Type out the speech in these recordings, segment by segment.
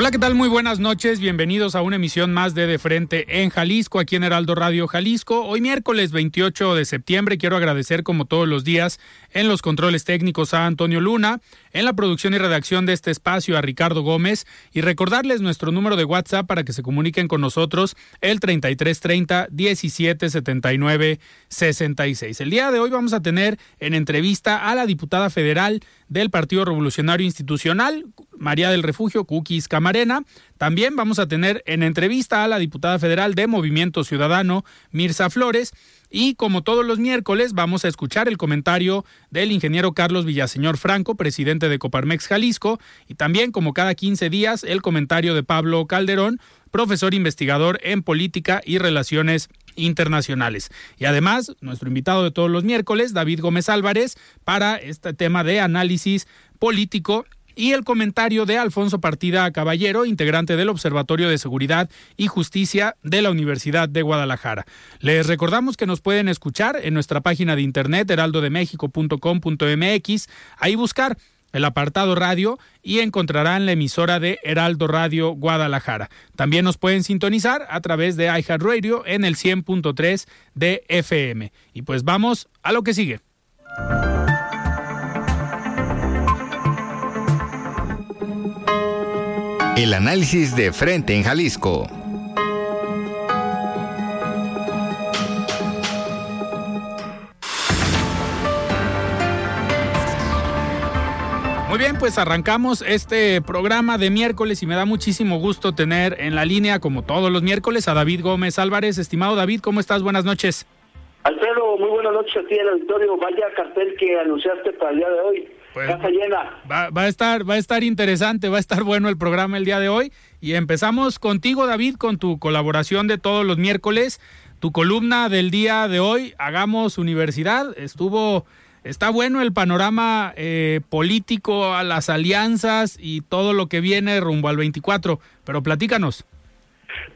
Hola, ¿qué tal? Muy buenas noches. Bienvenidos a una emisión más de De Frente en Jalisco, aquí en Heraldo Radio Jalisco. Hoy miércoles 28 de septiembre quiero agradecer como todos los días en los controles técnicos a Antonio Luna, en la producción y redacción de este espacio a Ricardo Gómez y recordarles nuestro número de WhatsApp para que se comuniquen con nosotros el 3330 1779 66. El día de hoy vamos a tener en entrevista a la diputada federal del Partido Revolucionario Institucional, María del Refugio Cookies Camarena. También vamos a tener en entrevista a la diputada federal de Movimiento Ciudadano, Mirza Flores. Y como todos los miércoles, vamos a escuchar el comentario del ingeniero Carlos Villaseñor Franco, presidente de Coparmex Jalisco, y también, como cada 15 días, el comentario de Pablo Calderón, profesor investigador en política y relaciones internacionales. Y además, nuestro invitado de todos los miércoles, David Gómez Álvarez, para este tema de análisis político y el comentario de Alfonso Partida Caballero, integrante del Observatorio de Seguridad y Justicia de la Universidad de Guadalajara. Les recordamos que nos pueden escuchar en nuestra página de internet heraldodemexico.com.mx, ahí buscar el apartado radio y encontrarán la emisora de Heraldo Radio Guadalajara. También nos pueden sintonizar a través de iHeartRadio en el 100.3 de FM. Y pues vamos a lo que sigue. El análisis de frente en Jalisco. Muy bien, pues arrancamos este programa de miércoles y me da muchísimo gusto tener en la línea, como todos los miércoles, a David Gómez Álvarez. Estimado David, ¿cómo estás? Buenas noches. Alfredo, muy buenas noches a ti en el auditorio. Vaya cartel que anunciaste para el día de hoy. Pues, Casa llena. Va, va, a estar, va a estar interesante, va a estar bueno el programa el día de hoy. Y empezamos contigo, David, con tu colaboración de todos los miércoles. Tu columna del día de hoy, Hagamos Universidad, estuvo, está bueno el panorama eh, político, a las alianzas y todo lo que viene rumbo al 24. Pero platícanos.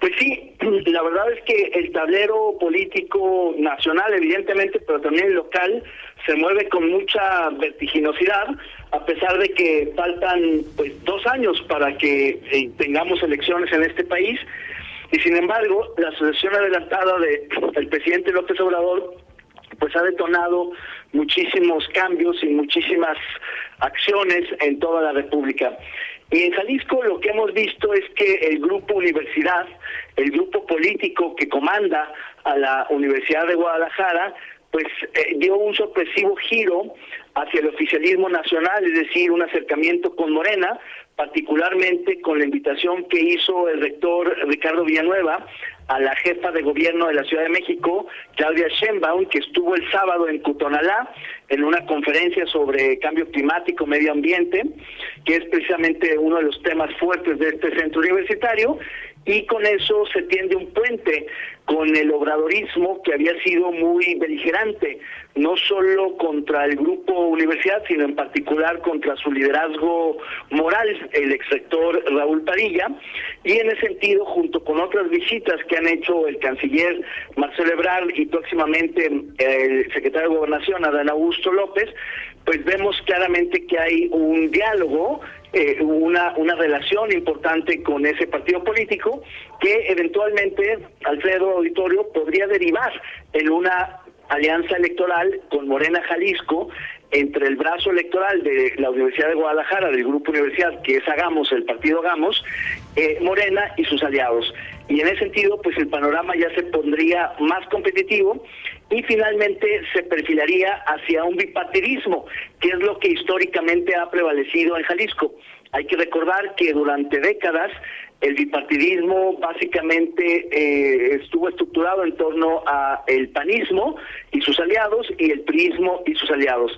Pues sí, la verdad es que el tablero político nacional, evidentemente, pero también local, se mueve con mucha vertiginosidad, a pesar de que faltan pues dos años para que eh, tengamos elecciones en este país. Y sin embargo, la sucesión adelantada de presidente López Obrador pues ha detonado muchísimos cambios y muchísimas acciones en toda la República. Y en Jalisco lo que hemos visto es que el grupo universidad, el grupo político que comanda a la Universidad de Guadalajara, pues eh, dio un sorpresivo giro hacia el oficialismo nacional, es decir, un acercamiento con Morena, particularmente con la invitación que hizo el rector Ricardo Villanueva a la jefa de gobierno de la Ciudad de México, Claudia Sheinbaum, que estuvo el sábado en Cutonalá en una conferencia sobre cambio climático, medio ambiente, que es precisamente uno de los temas fuertes de este centro universitario, y con eso se tiende un puente con el obradorismo que había sido muy beligerante, no solo contra el grupo universidad, sino en particular contra su liderazgo moral, el exrector Raúl Padilla, y en ese sentido, junto con otras visitas que han hecho el canciller Marcelo Ebrard y próximamente el secretario de Gobernación, Adán Augusto López, pues vemos claramente que hay un diálogo eh, una, una relación importante con ese partido político que eventualmente, Alfredo Auditorio, podría derivar en una alianza electoral con Morena Jalisco entre el brazo electoral de la Universidad de Guadalajara, del Grupo Universidad, que es Hagamos, el partido Hagamos, eh, Morena y sus aliados. Y en ese sentido, pues el panorama ya se pondría más competitivo y finalmente se perfilaría hacia un bipartidismo, que es lo que históricamente ha prevalecido en Jalisco. Hay que recordar que durante décadas el bipartidismo básicamente eh, estuvo estructurado en torno a el panismo y sus aliados y el prismo y sus aliados.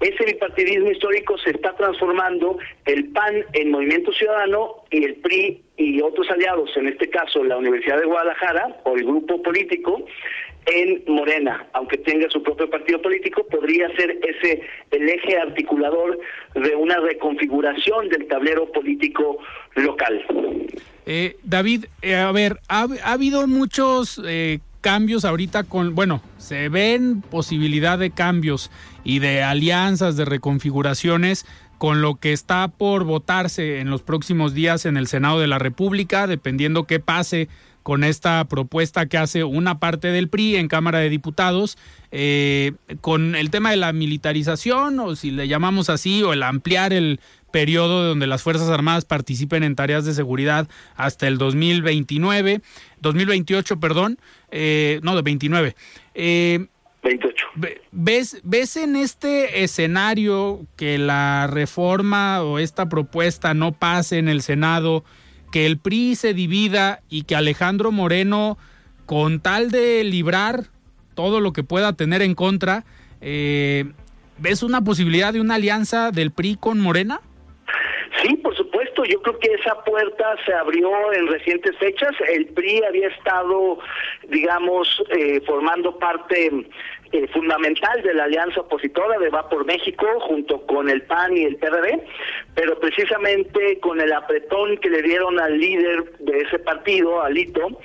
Ese bipartidismo histórico se está transformando el PAN en Movimiento Ciudadano y el PRI y otros aliados, en este caso la Universidad de Guadalajara o el grupo político, en Morena, aunque tenga su propio partido político, podría ser ese el eje articulador de una reconfiguración del tablero político local. Eh, David, eh, a ver, ha, habido muchos eh, cambios ahorita con, bueno, se ven posibilidad de cambios y de alianzas, de reconfiguraciones con lo que está por votarse en los próximos días en el Senado de la República, dependiendo qué pase con esta propuesta que hace una parte del PRI en Cámara de Diputados, eh, con el tema de la militarización, o si le llamamos así, o el ampliar el periodo donde las Fuerzas Armadas participen en tareas de seguridad hasta el 2029, 2028, perdón, eh, no, de 29. Eh, 28. ¿Ves, ¿Ves en este escenario que la reforma o esta propuesta no pase en el Senado? que el PRI se divida y que Alejandro Moreno, con tal de librar todo lo que pueda tener en contra, eh, ¿ves una posibilidad de una alianza del PRI con Morena? Sí, por Yo creo que esa puerta se abrió en recientes fechas. El PRI había estado, digamos, eh, formando parte eh, fundamental de la alianza opositora de Va por México junto con el PAN y el PRD, pero precisamente con el apretón que le dieron al líder de ese partido, Alito,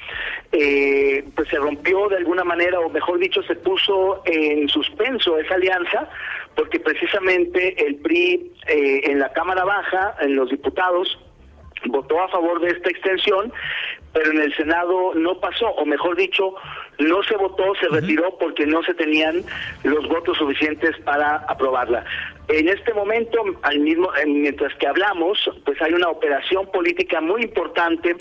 eh, pues se rompió de alguna manera, o mejor dicho, se puso en suspenso esa alianza, porque precisamente el PRI eh, en la Cámara Baja, en los diputados, votó a favor de esta extensión, pero en el Senado no pasó, o mejor dicho, no se votó, se retiró porque no se tenían los votos suficientes para aprobarla. En este momento, al mismo, mientras que hablamos, pues hay una operación política muy importante,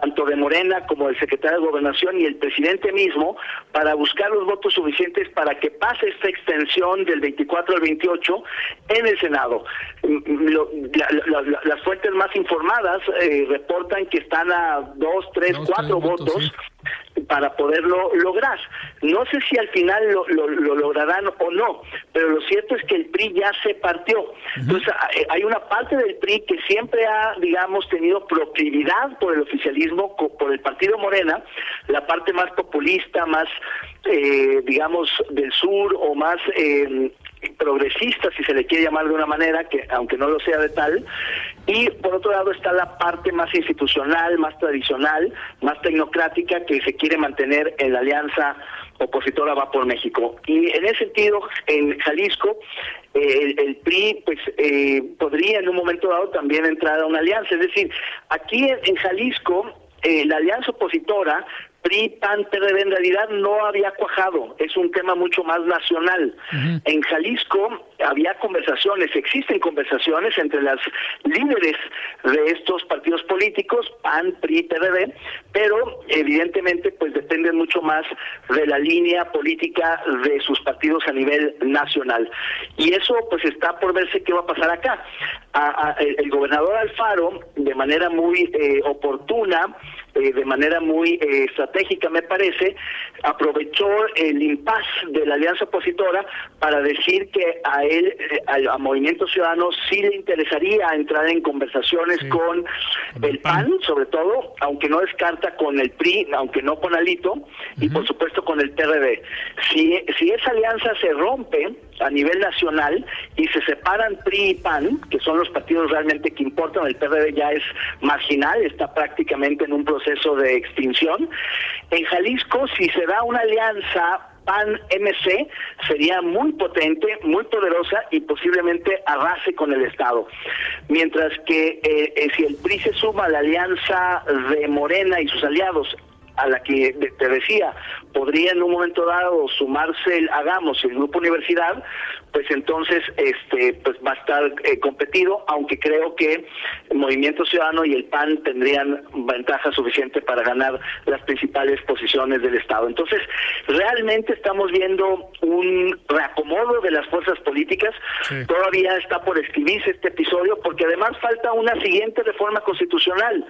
tanto de Morena como del secretario de Gobernación y el presidente mismo, para buscar los votos suficientes para que pase esta extensión del 24 al 28 en el Senado. Mm, las fuentes más informadas eh, reportan que están a dos, tres, cuatro votos para poderlo lograr. No sé si al final lo, lograrán o no, pero lo cierto es que el PRI ya se partió. Entonces eh, hay una parte del PRI que siempre ha, digamos, tenido proclividad por el oficialismo, por el partido Morena, la parte más populista, más, eh, digamos, del sur o más eh, progresista, si se le quiere llamar de una manera, que aunque no lo sea de tal, y por otro lado está la parte más institucional, más tradicional, más tecnocrática que se quiere mantener en la alianza opositora va por México. Y en ese sentido, en Jalisco, eh, el, PRI pues eh, podría en un momento dado también entrar a una alianza. Es decir, aquí en, Jalisco, eh, la alianza opositora PRI, PAN, PRD en realidad no había cuajado, es un tema mucho más nacional. En Jalisco había conversaciones, existen conversaciones entre las líderes de estos partidos políticos, PAN, PRI, PRD, pero evidentemente pues dependen mucho más de la línea política de sus partidos a nivel nacional. Y eso pues está por verse qué va a pasar acá. el, gobernador Alfaro, de manera muy eh, oportuna, eh, de manera muy eh, estratégica, me parece, aprovechó el impas de la alianza opositora para decir que a él, eh, a, Movimiento Ciudadano, sí le interesaría entrar en conversaciones con el PAN, sobre todo, aunque no descarta con el PRI, aunque no con Alito, y por supuesto con el PRD. Si, si esa alianza se rompe, a nivel nacional y se separan PRI y PAN, que son los partidos realmente que importan, el PRD ya es marginal, está prácticamente en un proceso de extinción. En Jalisco, si se da una alianza PAN-MC sería muy potente, muy poderosa y posiblemente arrase con el Estado. Mientras que eh, eh, si el PRI se suma a la alianza de Morena y sus aliados a la que te decía, podría en un momento dado sumarse el Hagamos, el Grupo Universidad, pues entonces este pues va a estar eh, competido, aunque creo que el Movimiento Ciudadano y el PAN tendrían ventaja suficiente para ganar las principales posiciones del Estado. Entonces, realmente estamos viendo un reacomodo de las fuerzas políticas. Todavía está por escribirse este episodio, porque además falta una siguiente reforma constitucional,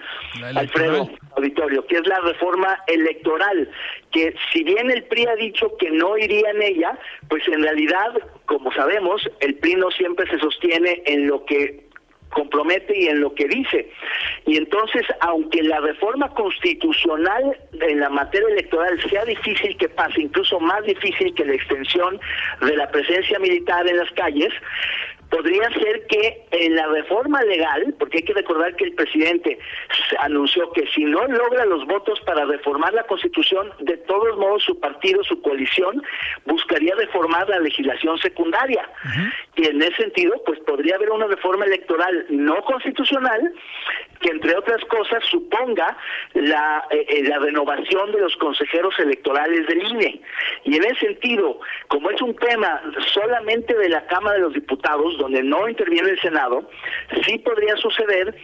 Alfredo Auditorio, que es la reforma electoral, que si bien el PRI ha dicho que no iría en ella, pues en realidad, como sabemos, el PRI no siempre se sostiene en lo que compromete y en lo que dice. Y entonces, aunque la reforma constitucional en la materia electoral sea difícil que pase, incluso más difícil que la extensión de la presencia militar en las calles, podría ser que en la reforma legal, porque hay que recordar que el presidente anunció que si no logra los votos para reformar la constitución, de todos modos su partido, su coalición, buscaría reformar la legislación secundaria. Y en ese sentido, pues podría haber una reforma electoral no constitucional que entre otras cosas suponga la, eh, eh, la renovación de los consejeros electorales del INE. Y en ese sentido, como es un tema solamente de la Cámara de los Diputados, donde no interviene el Senado, sí podría suceder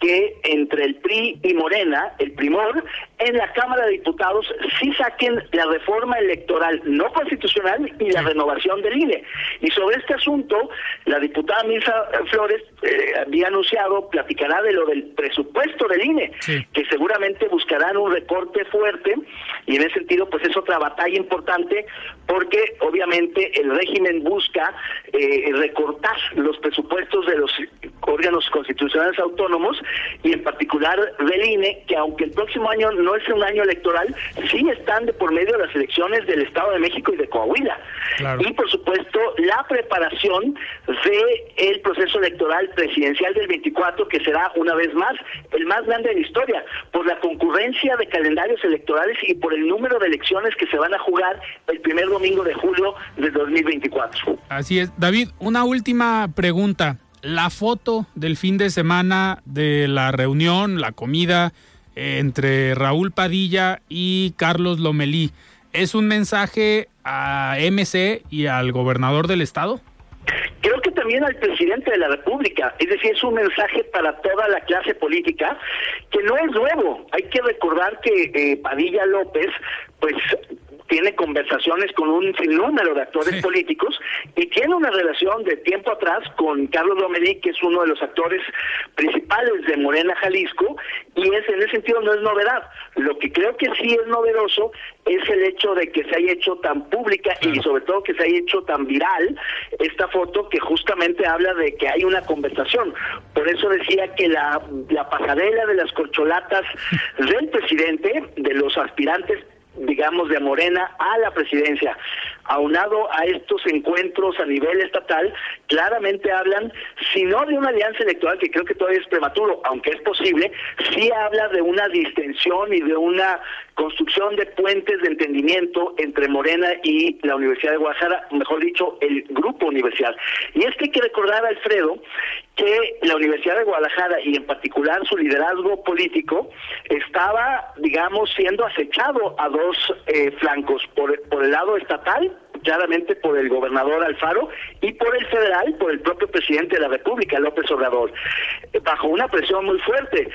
que entre el PRI y Morena, el primor, en la Cámara de Diputados sí saquen la reforma electoral no constitucional y la renovación del INE. Y sobre este asunto, la diputada Misa Flores eh, había anunciado, platicará de lo del presupuesto del INE, que seguramente buscarán un recorte fuerte y en ese sentido pues es otra batalla importante porque obviamente el régimen busca eh, recortar los presupuestos de los órganos constitucionales autónomos y en particular del INE, que aunque el próximo año no es un año electoral, sí están de por medio de las elecciones del Estado de México y de Coahuila. Y por supuesto la preparación de el proceso electoral presidencial del 24, que será una vez más el más grande de la historia, por la concurrencia de calendarios electorales y por el número de elecciones que se van a jugar el primer domingo de julio de 2024. Así es. David, una última pregunta la foto del fin de semana de la reunión, la comida entre Raúl Padilla y Carlos Lomelí, ¿es un mensaje a MC y al gobernador del estado? Creo que también al presidente de la República, es decir, es un mensaje para toda la clase política que no es nuevo. Hay que recordar que eh, Padilla López, pues tiene conversaciones con un sinnúmero de actores políticos y tiene una relación de tiempo atrás con Carlos Domenech, que es uno de los actores principales de Morena Jalisco, y es en ese sentido no es novedad. Lo que creo que sí es novedoso es el hecho de que se haya hecho tan pública y sobre todo que se haya hecho tan viral esta foto que justamente habla de que hay una conversación. Por eso decía que la, la pasarela de las corcholatas del presidente, de los aspirantes digamos, de Morena a la presidencia, aunado a estos encuentros a nivel estatal, claramente hablan, si no de una alianza electoral, que creo que todavía es prematuro, aunque es posible, sí habla de una distensión y de una construcción de puentes de entendimiento entre Morena y la Universidad de Guadalajara, mejor dicho, el grupo universidad. Y es que hay que recordar, Alfredo, que la Universidad de Guadalajara y en particular su liderazgo político estaba, digamos, siendo acechado a dos eh, flancos, por, por el lado estatal claramente por el gobernador Alfaro y por el federal, por el propio presidente de la República, López Obrador, bajo una presión muy fuerte,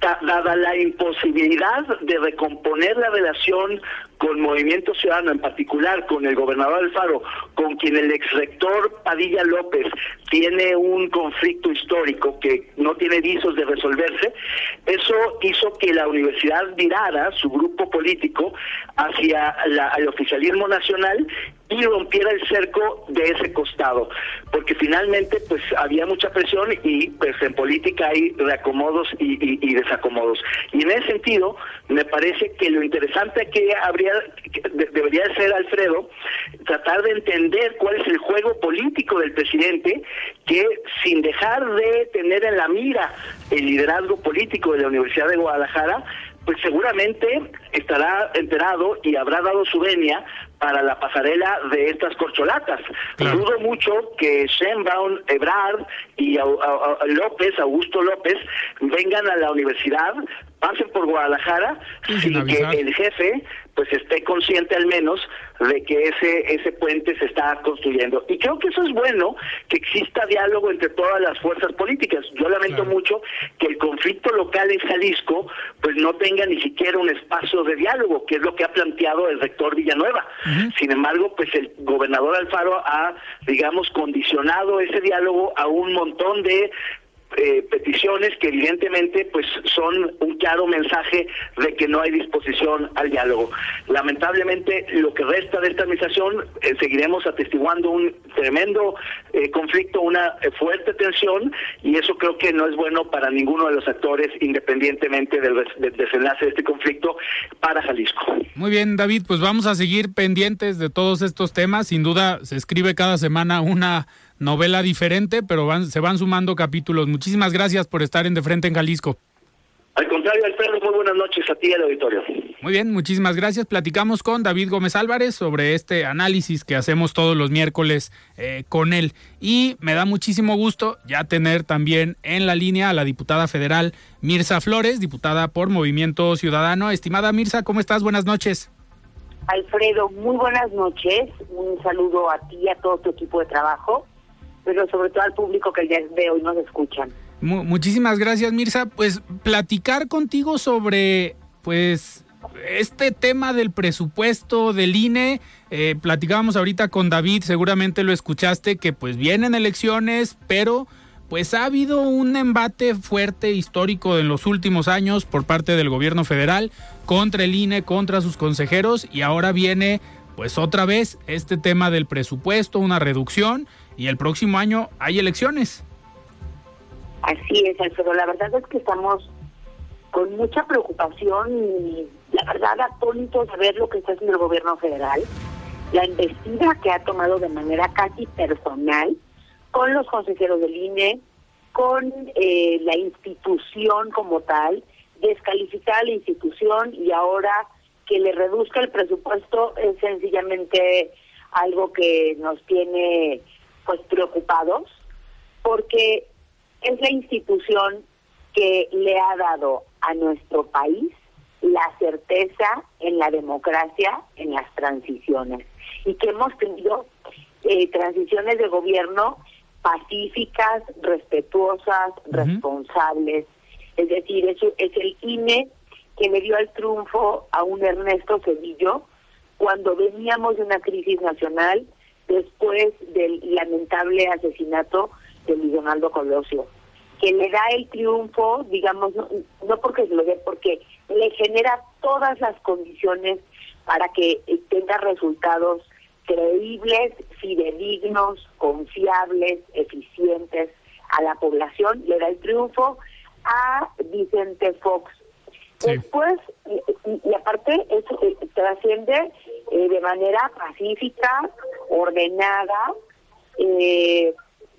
dada la imposibilidad de recomponer la relación con Movimiento Ciudadano, en particular con el gobernador Alfaro, con quien el ex rector Padilla López tiene un conflicto histórico que no tiene visos de resolverse, eso hizo que la universidad virara su grupo político hacia el oficialismo nacional y rompiera el cerco de ese costado, porque finalmente pues había mucha presión y pues en política hay reacomodos y, desacomodos. Y en ese sentido, me parece que lo interesante que habría debería ser Alfredo tratar de entender cuál es el juego político del presidente que sin dejar de tener en la mira el liderazgo político de la Universidad de Guadalajara pues seguramente estará enterado y habrá dado su venia para la pasarela de estas corcholatas. Dudo mucho que Sheinbaum, Ebrard y López, Augusto López, vengan a la universidad, pasen por Guadalajara sin que el jefe pues esté consciente al menos de que ese ese puente se está construyendo. Y creo que eso es bueno que exista diálogo entre todas las fuerzas políticas. Yo lamento mucho que el conflicto local en Jalisco pues no tenga ni siquiera un espacio de diálogo que es lo que ha planteado el rector Villanueva. Sin embargo pues el gobernador Alfaro ha digamos condicionado ese diálogo a un montón de eh, que evidentemente pues son un claro mensaje de que no hay disposición al diálogo. Lamentablemente lo que resta de esta administración eh, seguiremos atestiguando un tremendo eh, conflicto, una fuerte tensión y eso creo que no es bueno para ninguno de los actores independientemente del, del desenlace de este conflicto para Jalisco. Muy bien David, pues vamos a seguir pendientes de todos estos temas. Sin duda se escribe cada semana una novela diferente, pero van, se van sumando capítulos. Muchísimas gracias por estar en De Frente en Jalisco. Al contrario, Alfredo, muy buenas noches a ti y al auditorio. Muy bien, muchísimas gracias. Platicamos con David Gómez Álvarez sobre este análisis que hacemos todos los miércoles eh, con él. Y me da muchísimo gusto ya tener también en la línea a la diputada federal Mirza Flores, diputada por Movimiento Ciudadano. Estimada Mirza, ¿cómo estás? Buenas noches. Alfredo, muy buenas noches. Un saludo a ti y a todo tu equipo de trabajo pero sobre todo al público que día de hoy nos escuchan. muchísimas gracias, Mirza. Pues platicar contigo sobre, pues, este tema del presupuesto del INE. Eh, platicábamos ahorita con David, seguramente lo escuchaste, que pues vienen elecciones, pero pues ha habido un embate fuerte histórico en los últimos años por parte del gobierno federal contra el INE, contra sus consejeros y ahora viene pues otra vez este tema del presupuesto, una reducción y el próximo año hay elecciones. Así es, Alfredo. La verdad es que estamos con mucha preocupación y la verdad atónitos de ver lo que está haciendo el gobierno federal, la investida que ha tomado de manera casi personal con los consejeros del INE, con eh, la institución como tal, descalificar la institución y ahora que le reduzca el presupuesto es sencillamente algo que nos tiene pues preocupados porque es la institución que le ha dado a nuestro país la certeza en la democracia, en las transiciones y que hemos tenido eh, transiciones de gobierno pacíficas, respetuosas, responsables. Es decir, eso es el INE que le dio el triunfo a un Ernesto Cedillo cuando veníamos de una crisis nacional después del lamentable asesinato de Luis Donaldo Colosio, que le da el triunfo, digamos, no, porque se lo dé, porque le genera todas las condiciones para que eh, tenga resultados creíbles, fidedignos, confiables, eficientes a la población, le da el triunfo a Vicente Fox. Después, y, aparte, eso eh, trasciende eh, de manera pacífica, ordenada. Eh,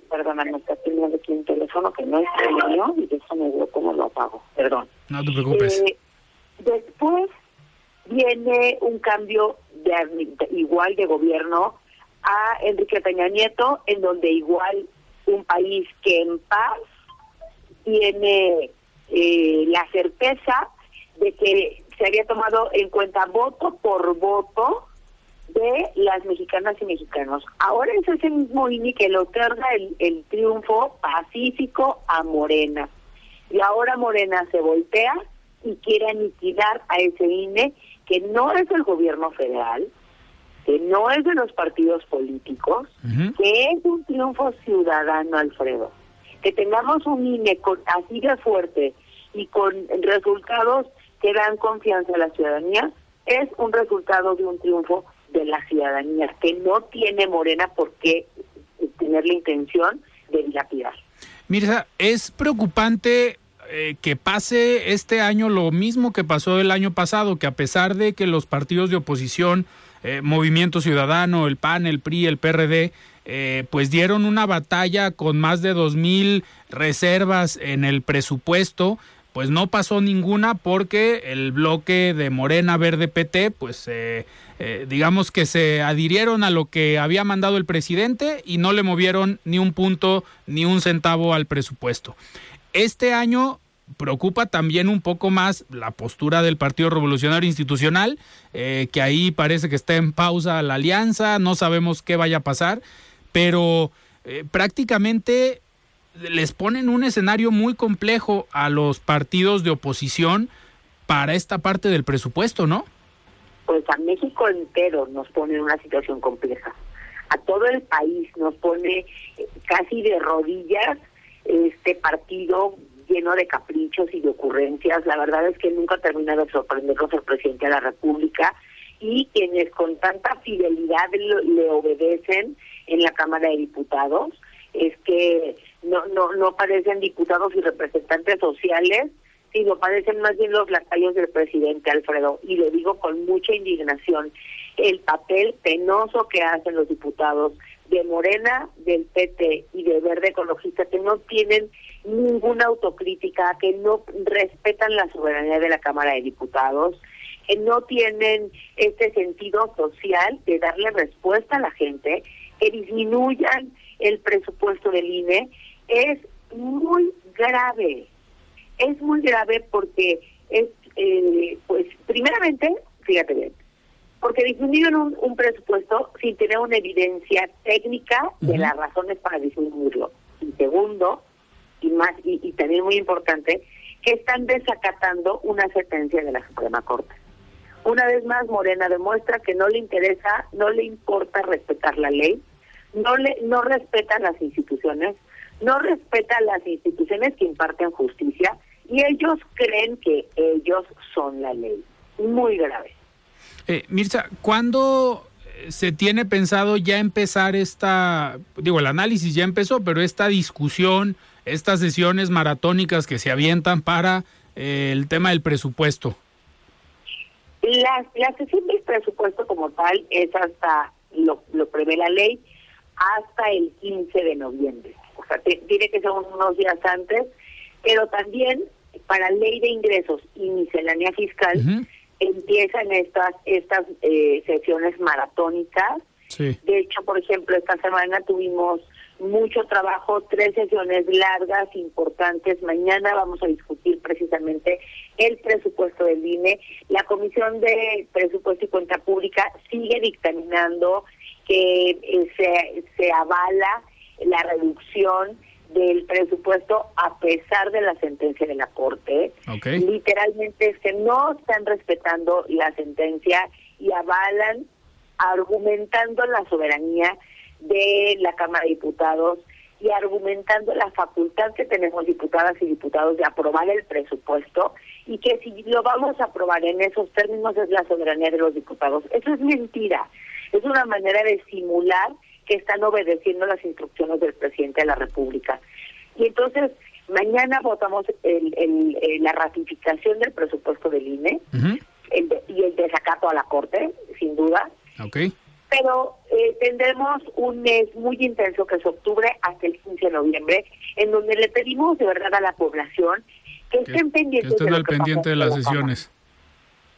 perdóname, está teniendo aquí un teléfono que no es mío y eso me dio cómo lo apago. Perdón. No te preocupes. Eh, después viene un cambio de, igual de gobierno a Enrique Peña Nieto, en donde igual un país que en paz tiene eh, la certeza de que se había tomado en cuenta voto por voto de las mexicanas y mexicanos. Ahora es ese mismo INE que le otorga el, el triunfo pacífico a Morena. Y ahora Morena se voltea y quiere aniquilar a ese INE que no es del gobierno federal, que no es de los partidos políticos, que es un triunfo ciudadano, Alfredo. Que tengamos un INE con, así de fuerte y con resultados que dan confianza a la ciudadanía, es un resultado de un triunfo de la ciudadanía, que no tiene Morena por qué tener la intención de dilapidar. Mirza, es preocupante eh, que pase este año lo mismo que pasó el año pasado, que a pesar de que los partidos de oposición, eh, Movimiento Ciudadano, el PAN, el PRI, el PRD, eh, pues dieron una batalla con más de dos mil reservas en el presupuesto, pues no pasó ninguna porque el bloque de Morena Verde PT, pues eh, eh, digamos que se adhirieron a lo que había mandado el presidente y no le movieron ni un punto ni un centavo al presupuesto. Este año preocupa también un poco más la postura del Partido Revolucionario Institucional, eh, que ahí parece que está en pausa la alianza, no sabemos qué vaya a pasar, pero prácticamente les ponen un escenario muy complejo a los partidos de oposición para esta parte del presupuesto, ¿no? Pues a México entero nos pone en una situación compleja. A todo el país nos pone eh, casi de rodillas este partido lleno de caprichos y de ocurrencias. La verdad es que nunca termina de sorprendernos el presidente de la República y quienes con tanta fidelidad le obedecen en la Cámara de Diputados es que no, no, no parecen diputados y representantes sociales, sino parecen más bien los lacayos del presidente Alfredo. Y lo digo con mucha indignación. El papel penoso que hacen los diputados de Morena, del PT y de Verde Ecologista, que no tienen ninguna autocrítica, que no respetan la soberanía de la Cámara de Diputados, que no tienen este sentido social de darle respuesta a la gente, que disminuyan el presupuesto del INE es muy grave. Es muy grave porque es, eh, pues, primeramente, fíjate bien, porque disminuyen un, un, presupuesto sin tener una evidencia técnica de las razones para disminuirlo. Y segundo, y más y, y también muy importante, que están desacatando una sentencia de la Suprema Corte. Una vez más, Morena demuestra que no le interesa, no le importa respetar la ley, no le no respeta las instituciones, no respeta las instituciones que imparten justicia y ellos creen que ellos son la ley. Muy grave. Eh, Mirza, ¿cuándo se tiene pensado ya empezar esta, digo, el análisis ya empezó, pero esta discusión, estas sesiones maratónicas que se avientan para eh, el tema del presupuesto? La, la sesión del presupuesto como tal es hasta, lo, lo prevé la ley, hasta el 15 de noviembre. O sea, tiene que ser unos días antes, pero también para ley de ingresos y miscelánea fiscal empiezan estas estas eh, sesiones maratónicas. De hecho, por ejemplo, esta semana tuvimos mucho trabajo, tres sesiones largas, importantes. Mañana vamos a discutir precisamente el presupuesto del INE. La Comisión de Presupuesto y Cuenta Pública sigue dictaminando que eh, se, se avala la reducción del presupuesto a pesar de la sentencia de la Corte. Literalmente es que no están respetando la sentencia y avalan argumentando la soberanía de la Cámara de Diputados y argumentando la facultad que tenemos diputadas y diputados de aprobar el presupuesto y que si lo vamos a aprobar en esos términos es la soberanía de los diputados. Eso es mentira. Es una manera de simular que están obedeciendo las instrucciones del presidente de la República. Y entonces, mañana votamos el, el, la ratificación del presupuesto del INE y el desacato a la Corte, sin duda. Okay. Pero eh, tendremos un mes muy intenso que es octubre hasta el 15 de noviembre, en donde le pedimos de verdad a la población que, estén pendientes que estén al pendiente de las sesiones.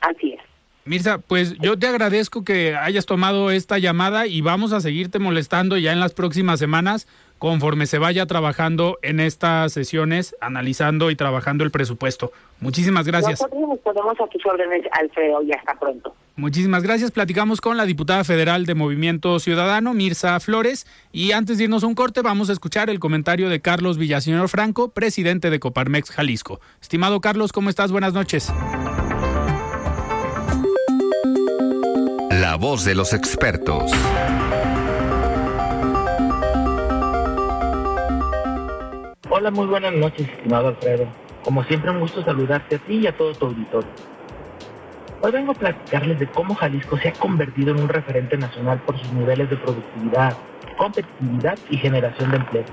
Así es. Mirza, pues yo te agradezco que hayas tomado esta llamada y vamos a seguirte molestando ya en las próximas semanas conforme se vaya trabajando en estas sesiones, analizando y trabajando el presupuesto. Muchísimas gracias. Nosotros ponemos a tus órdenes, Alfredo, y hasta pronto. Muchísimas gracias. Platicamos con la diputada federal de Movimiento Ciudadano, Mirza Flores, y antes de irnos a un corte vamos a escuchar el comentario de Carlos Villaseñor Franco, presidente de Coparmex Jalisco. Estimado Carlos, ¿cómo estás? Buenas noches. La voz de los expertos. Hola, muy buenas noches, estimado Alfredo. Como siempre, un gusto saludarte a ti y a todo tu auditorio. Hoy vengo a platicarles de cómo Jalisco se ha convertido en un referente nacional por sus niveles de productividad, competitividad y generación de empleo,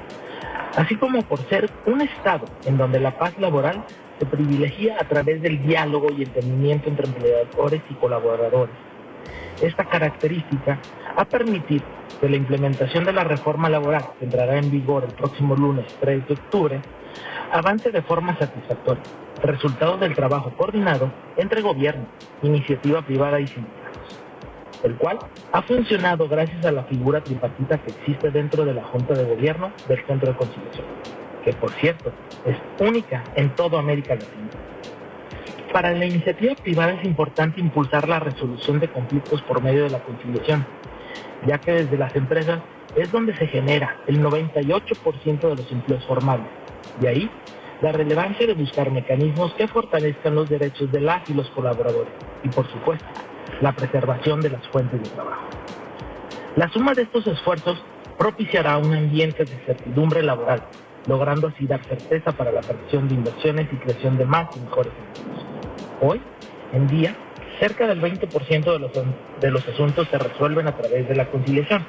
así como por ser un estado en donde la paz laboral se privilegia a través del diálogo y entendimiento entre empleadores y colaboradores esta característica ha permitido que la implementación de la reforma laboral, que entrará en vigor el próximo lunes 3 de octubre, avance de forma satisfactoria, resultado del trabajo coordinado entre gobierno, iniciativa privada y sindicatos, el cual ha funcionado gracias a la figura tripartita que existe dentro de la Junta de Gobierno del Centro de Conciliación, que por cierto es única en toda América Latina. Para la iniciativa privada es importante impulsar la resolución de conflictos por medio de la conciliación, ya que desde las empresas es donde se genera el 98% de los empleos formales. De ahí la relevancia de buscar mecanismos que fortalezcan los derechos de las y los colaboradores y, por supuesto, la preservación de las fuentes de trabajo. La suma de estos esfuerzos propiciará un ambiente de certidumbre laboral, logrando así dar certeza para la atracción de inversiones y creación de más y mejores empleos. Hoy en día, cerca del 20% de los, de los asuntos se resuelven a través de la conciliación,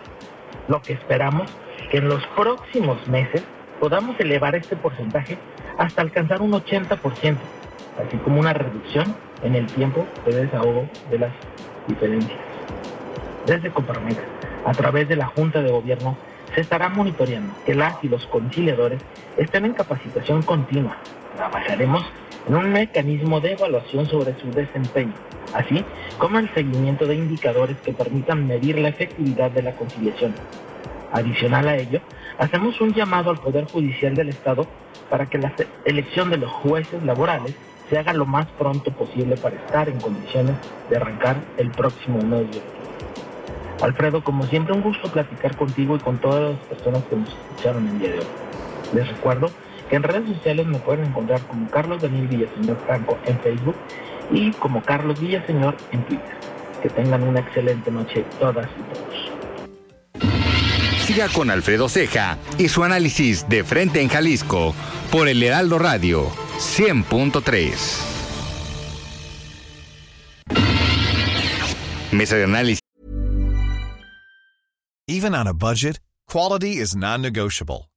lo que esperamos que en los próximos meses podamos elevar este porcentaje hasta alcanzar un 80%, así como una reducción en el tiempo de desahogo de las diferencias. Desde Coparmex, a través de la Junta de Gobierno, se estará monitoreando que las y los conciliadores estén en capacitación continua. Trabajaremos en un mecanismo de evaluación sobre su desempeño, así como el seguimiento de indicadores que permitan medir la efectividad de la conciliación. Adicional a ello, hacemos un llamado al Poder Judicial del Estado para que la elección de los jueces laborales se haga lo más pronto posible para estar en condiciones de arrancar el próximo 1 de. Alfredo, como siempre, un gusto platicar contigo y con todas las personas que nos escucharon el día de hoy. Les recuerdo en redes sociales me pueden encontrar como Carlos Daniel Villaseñor Franco en Facebook y como Carlos Villaseñor en Twitter. Que tengan una excelente noche todas y todos. Siga con Alfredo Ceja y su análisis de frente en Jalisco por el Heraldo Radio 100.3. Mesa de análisis. Even on a budget, quality is non-negotiable.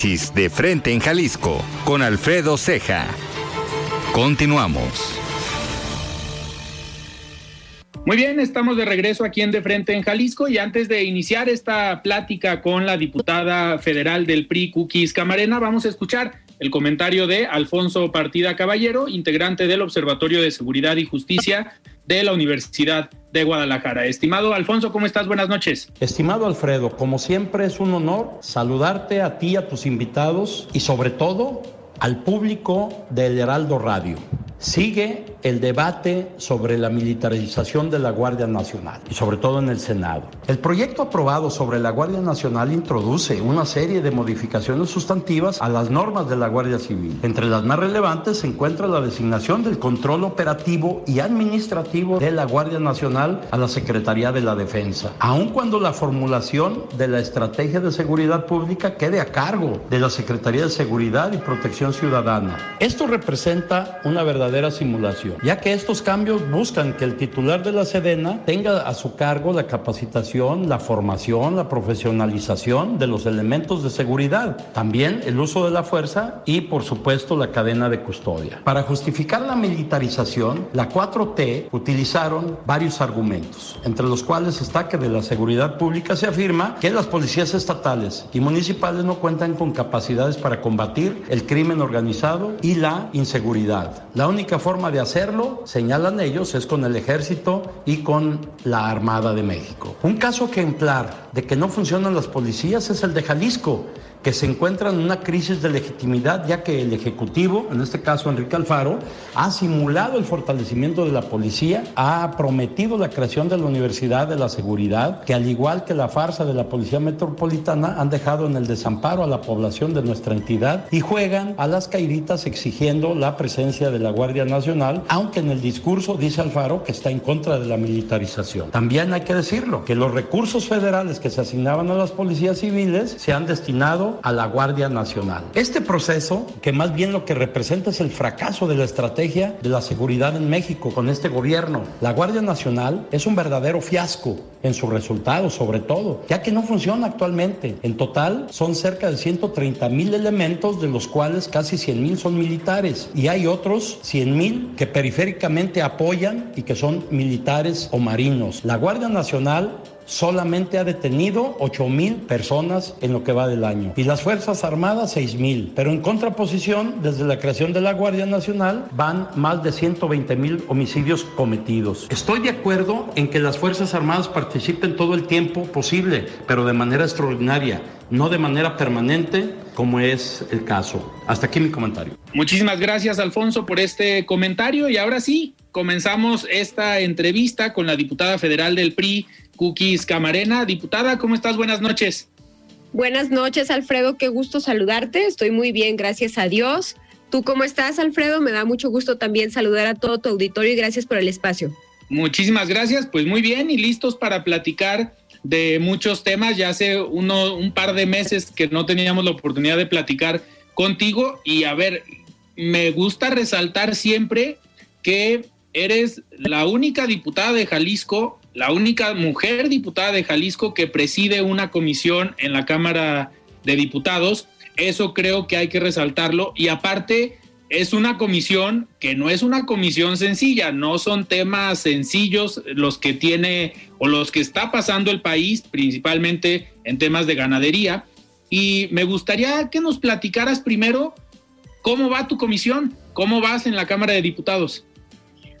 De frente en Jalisco con Alfredo Ceja. Continuamos. Muy bien, estamos de regreso aquí en De Frente en Jalisco y antes de iniciar esta plática con la diputada federal del PRI, Cookies Camarena, vamos a escuchar el comentario de Alfonso Partida Caballero, integrante del Observatorio de Seguridad y Justicia de la Universidad de Guadalajara. Estimado Alfonso, ¿cómo estás? Buenas noches. Estimado Alfredo, como siempre es un honor saludarte a ti, a tus invitados y sobre todo al público del Heraldo Radio. Sigue el debate sobre la militarización de la Guardia Nacional y sobre todo en el Senado. El proyecto aprobado sobre la Guardia Nacional introduce una serie de modificaciones sustantivas a las normas de la Guardia Civil. Entre las más relevantes se encuentra la designación del control operativo y administrativo de la Guardia Nacional a la Secretaría de la Defensa, aun cuando la formulación de la estrategia de seguridad pública quede a cargo de la Secretaría de Seguridad y Protección Ciudadana. Esto representa una verdadera simulación, ya que estos cambios buscan que el titular de la Sedena tenga a su cargo la capacitación, la formación, la profesionalización de los elementos de seguridad, también el uso de la fuerza y por supuesto la cadena de custodia. Para justificar la militarización, la 4T utilizaron varios argumentos, entre los cuales está que de la seguridad pública se afirma que las policías estatales y municipales no cuentan con capacidades para combatir el crimen organizado y la inseguridad. La única forma de hacerlo, señalan ellos, es con el ejército y con la Armada de México. Un caso ejemplar de que no funcionan las policías es el de Jalisco, que se encuentran en una crisis de legitimidad, ya que el Ejecutivo, en este caso Enrique Alfaro, ha simulado el fortalecimiento de la policía, ha prometido la creación de la Universidad de la Seguridad, que al igual que la farsa de la Policía Metropolitana, han dejado en el desamparo a la población de nuestra entidad y juegan a las caíditas exigiendo la presencia de la Guardia Nacional, aunque en el discurso dice Alfaro que está en contra de la militarización. También hay que decirlo, que los recursos federales que se asignaban a las policías civiles se han destinado a la Guardia Nacional. Este proceso, que más bien lo que representa es el fracaso de la estrategia de la seguridad en México con este gobierno. La Guardia Nacional es un verdadero fiasco en sus resultados, sobre todo, ya que no funciona actualmente. En total son cerca de 130 mil elementos, de los cuales casi 100 mil son militares y hay otros 100 mil que periféricamente apoyan y que son militares o marinos. La Guardia Nacional solamente ha detenido 8 mil personas en lo que va del año y las Fuerzas Armadas 6 mil. Pero en contraposición, desde la creación de la Guardia Nacional van más de 120 mil homicidios cometidos. Estoy de acuerdo en que las Fuerzas Armadas participen todo el tiempo posible, pero de manera extraordinaria, no de manera permanente como es el caso. Hasta aquí mi comentario. Muchísimas gracias, Alfonso, por este comentario y ahora sí, comenzamos esta entrevista con la diputada federal del PRI, Cookies Camarena. Diputada, ¿cómo estás? Buenas noches. Buenas noches, Alfredo. Qué gusto saludarte. Estoy muy bien, gracias a Dios. ¿Tú cómo estás, Alfredo? Me da mucho gusto también saludar a todo tu auditorio y gracias por el espacio. Muchísimas gracias. Pues muy bien y listos para platicar de muchos temas. Ya hace uno, un par de meses que no teníamos la oportunidad de platicar contigo y a ver, me gusta resaltar siempre que eres la única diputada de Jalisco, la única mujer diputada de Jalisco que preside una comisión en la Cámara de Diputados. Eso creo que hay que resaltarlo. Y aparte, es una comisión que no es una comisión sencilla, no son temas sencillos los que tiene o los que está pasando el país, principalmente en temas de ganadería. Y me gustaría que nos platicaras primero cómo va tu comisión, cómo vas en la Cámara de Diputados.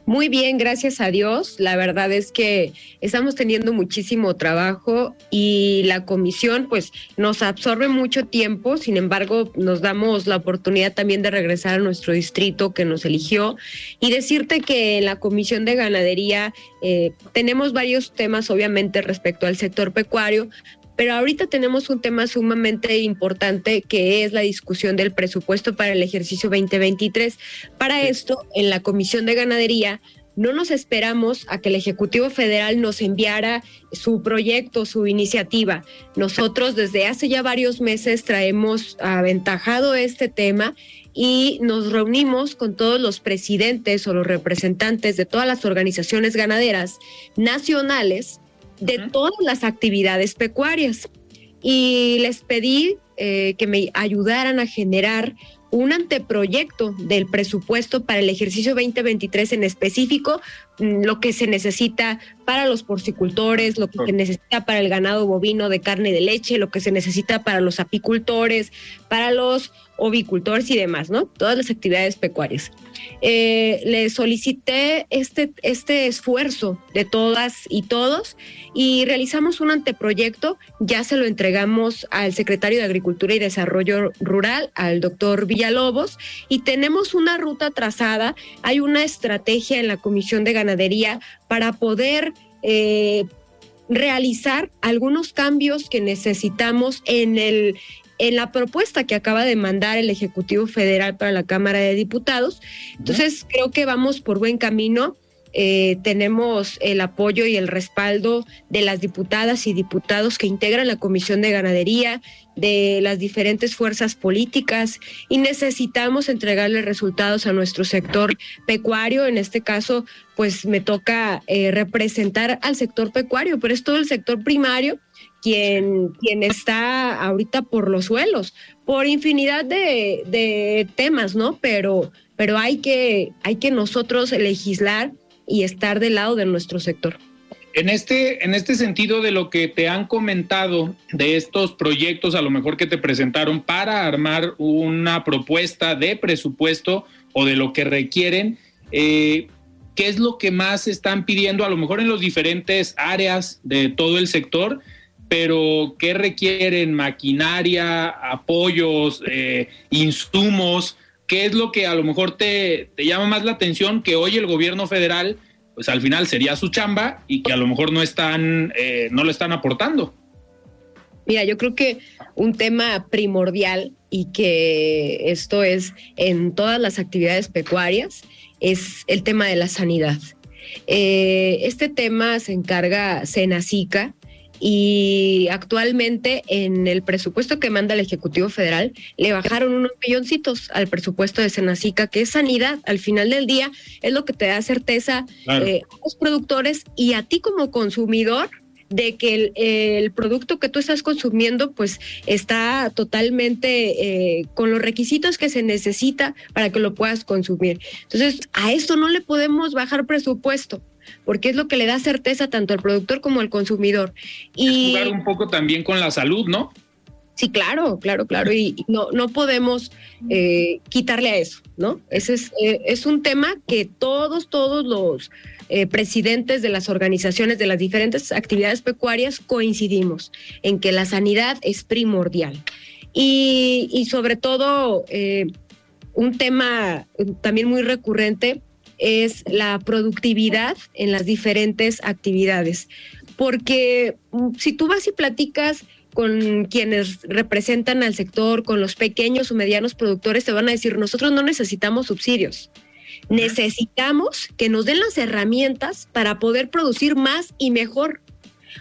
Muy bien, gracias a Dios. La verdad es que estamos teniendo muchísimo trabajo y la comisión pues nos absorbe mucho tiempo, sin embargo nos damos la oportunidad también de regresar a nuestro distrito que nos eligió. Y decirte que en la comisión de ganadería eh, tenemos varios temas obviamente respecto al sector pecuario, pero ahorita tenemos un tema sumamente importante que es la discusión del presupuesto para el ejercicio 2023. Para esto, en la Comisión de Ganadería, no nos esperamos a que el Ejecutivo Federal nos enviara su proyecto, su iniciativa. Nosotros desde hace ya varios meses traemos aventajado este tema y nos reunimos con todos los presidentes o los representantes de todas las organizaciones ganaderas nacionales de todas las actividades pecuarias. Y les pedí eh, que me ayudaran a generar un anteproyecto del presupuesto para el ejercicio 2023 en específico, mm, lo que se necesita para los porcicultores, lo que se necesita para el ganado bovino de carne y de leche, lo que se necesita para los apicultores, para los ovicultores y demás, ¿no? Todas las actividades pecuarias. Eh, le solicité este, este esfuerzo de todas y todos y realizamos un anteproyecto, ya se lo entregamos al secretario de Agricultura y Desarrollo Rural, al doctor Villalobos, y tenemos una ruta trazada, hay una estrategia en la Comisión de Ganadería para poder... Eh, realizar algunos cambios que necesitamos en el en la propuesta que acaba de mandar el Ejecutivo Federal para la Cámara de Diputados. Entonces, creo que vamos por buen camino. Eh, tenemos el apoyo y el respaldo de las diputadas y diputados que integran la Comisión de Ganadería, de las diferentes fuerzas políticas y necesitamos entregarle resultados a nuestro sector pecuario. En este caso, pues me toca eh, representar al sector pecuario, pero es todo el sector primario quien, quien está ahorita por los suelos, por infinidad de, de temas, ¿no? Pero, pero hay, que, hay que nosotros legislar y estar del lado de nuestro sector. En este, en este sentido de lo que te han comentado de estos proyectos, a lo mejor que te presentaron para armar una propuesta de presupuesto o de lo que requieren, eh, ¿qué es lo que más están pidiendo a lo mejor en las diferentes áreas de todo el sector? Pero ¿qué requieren? Maquinaria, apoyos, eh, insumos. ¿Qué es lo que a lo mejor te, te, llama más la atención que hoy el gobierno federal, pues al final sería su chamba y que a lo mejor no están, eh, no lo están aportando? Mira, yo creo que un tema primordial y que esto es en todas las actividades pecuarias es el tema de la sanidad. Eh, este tema se encarga Senacica y actualmente en el presupuesto que manda el Ejecutivo Federal le bajaron unos milloncitos al presupuesto de Senacica, que es sanidad. Al final del día es lo que te da certeza eh, a los productores y a ti como consumidor de que el, producto que tú estás consumiendo pues está totalmente eh, con los requisitos que se necesita para que lo puedas consumir. Entonces, a esto no le podemos bajar presupuesto porque es lo que le da certeza tanto al productor como al consumidor. Y jugar un poco también con la salud, ¿no? Sí, claro, claro, claro. Y no, no podemos eh, quitarle a eso, ¿no? Ese es, eh, es un tema que todos, todos los eh, presidentes de las organizaciones de las diferentes actividades pecuarias coincidimos en que la sanidad es primordial. Y, y sobre todo, un tema también muy recurrente es la productividad en las diferentes actividades. Porque mm, si tú vas y platicas con quienes representan al sector, con los pequeños o medianos productores, te van a decir, nosotros no necesitamos subsidios. Necesitamos que nos den las herramientas para poder producir más y mejor,